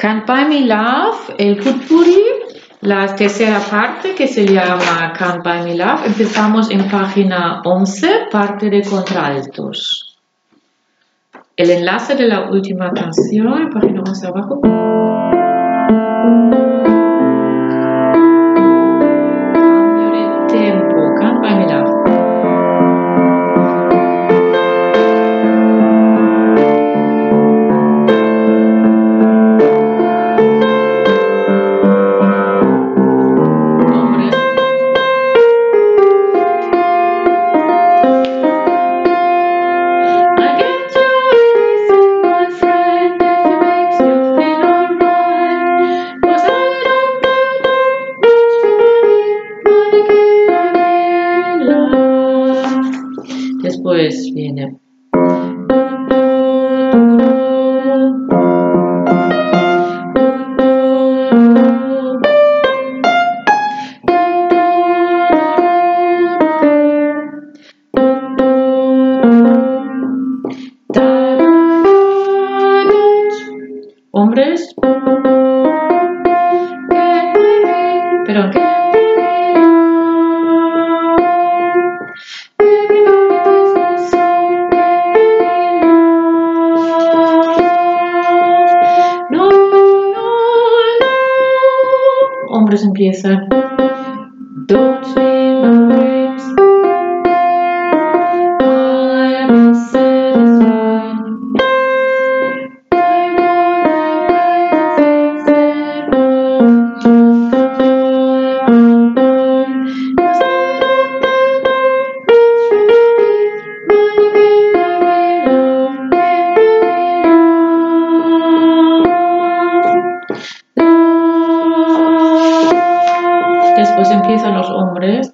Can't Buy Me Love, el Putpuri, la tercera parte que se llama Can't Buy Me Love. Empezamos en página 11, parte de contraltos. El enlace de la última canción, página 11 abajo. después viene. Hombres. Empieza. Don't Después empiezan los hombres.